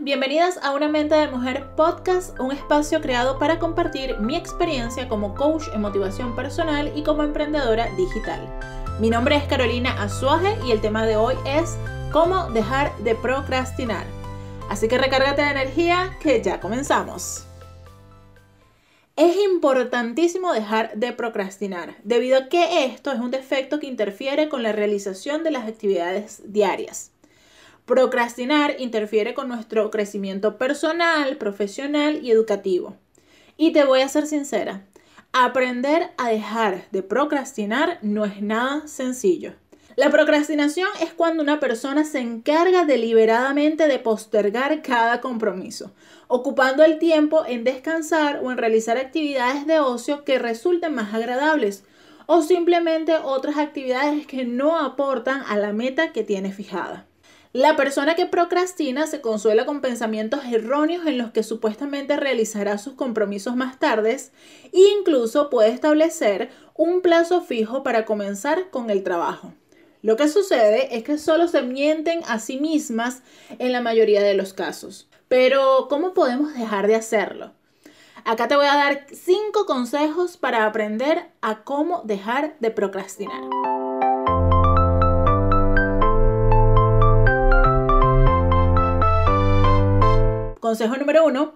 Bienvenidas a Una Mente de Mujer Podcast, un espacio creado para compartir mi experiencia como coach en motivación personal y como emprendedora digital. Mi nombre es Carolina Azuaje y el tema de hoy es cómo dejar de procrastinar. Así que recárgate de energía que ya comenzamos. Es importantísimo dejar de procrastinar, debido a que esto es un defecto que interfiere con la realización de las actividades diarias. Procrastinar interfiere con nuestro crecimiento personal, profesional y educativo. Y te voy a ser sincera, aprender a dejar de procrastinar no es nada sencillo. La procrastinación es cuando una persona se encarga deliberadamente de postergar cada compromiso, ocupando el tiempo en descansar o en realizar actividades de ocio que resulten más agradables o simplemente otras actividades que no aportan a la meta que tiene fijada. La persona que procrastina se consuela con pensamientos erróneos en los que supuestamente realizará sus compromisos más tarde e incluso puede establecer un plazo fijo para comenzar con el trabajo. Lo que sucede es que solo se mienten a sí mismas en la mayoría de los casos. Pero, ¿cómo podemos dejar de hacerlo? Acá te voy a dar cinco consejos para aprender a cómo dejar de procrastinar. Consejo número uno,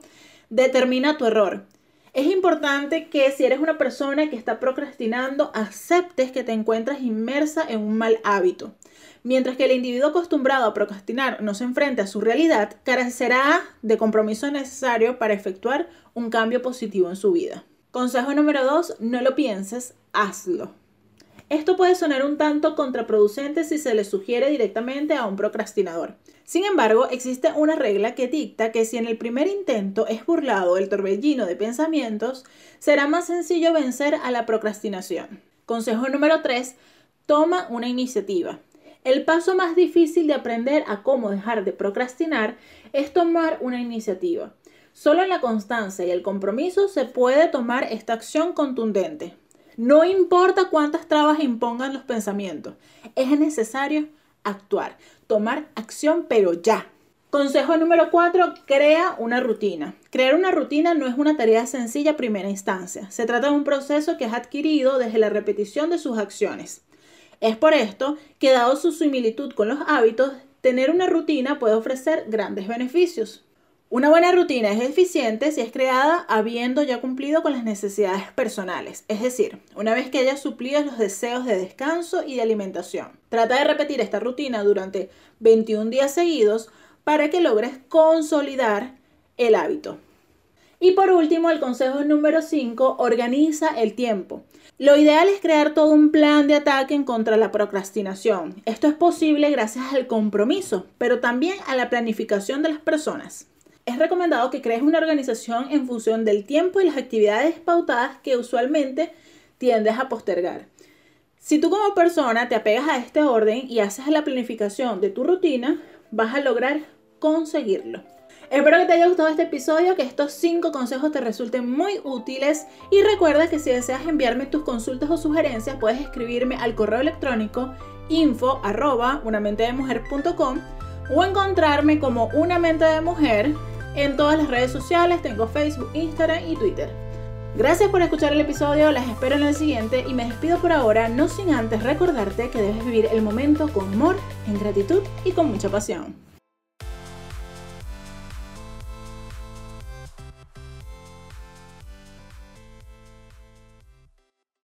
determina tu error. Es importante que si eres una persona que está procrastinando, aceptes que te encuentras inmersa en un mal hábito. Mientras que el individuo acostumbrado a procrastinar no se enfrente a su realidad, carecerá de compromiso necesario para efectuar un cambio positivo en su vida. Consejo número dos, no lo pienses, hazlo. Esto puede sonar un tanto contraproducente si se le sugiere directamente a un procrastinador. Sin embargo, existe una regla que dicta que si en el primer intento es burlado el torbellino de pensamientos, será más sencillo vencer a la procrastinación. Consejo número 3. Toma una iniciativa. El paso más difícil de aprender a cómo dejar de procrastinar es tomar una iniciativa. Solo en la constancia y el compromiso se puede tomar esta acción contundente. No importa cuántas trabas impongan los pensamientos, es necesario actuar, tomar acción, pero ya. Consejo número 4, crea una rutina. Crear una rutina no es una tarea sencilla a primera instancia. Se trata de un proceso que has adquirido desde la repetición de sus acciones. Es por esto que, dado su similitud con los hábitos, tener una rutina puede ofrecer grandes beneficios. Una buena rutina es eficiente si es creada habiendo ya cumplido con las necesidades personales, es decir, una vez que hayas suplido los deseos de descanso y de alimentación. Trata de repetir esta rutina durante 21 días seguidos para que logres consolidar el hábito. Y por último, el consejo número 5, organiza el tiempo. Lo ideal es crear todo un plan de ataque contra la procrastinación. Esto es posible gracias al compromiso, pero también a la planificación de las personas es recomendado que crees una organización en función del tiempo y las actividades pautadas que usualmente tiendes a postergar. Si tú como persona te apegas a este orden y haces la planificación de tu rutina, vas a lograr conseguirlo. Espero que te haya gustado este episodio, que estos 5 consejos te resulten muy útiles y recuerda que si deseas enviarme tus consultas o sugerencias puedes escribirme al correo electrónico info arroba o encontrarme como una mente de mujer en todas las redes sociales, tengo Facebook, Instagram y Twitter. Gracias por escuchar el episodio, las espero en el siguiente y me despido por ahora, no sin antes recordarte que debes vivir el momento con amor, en gratitud y con mucha pasión.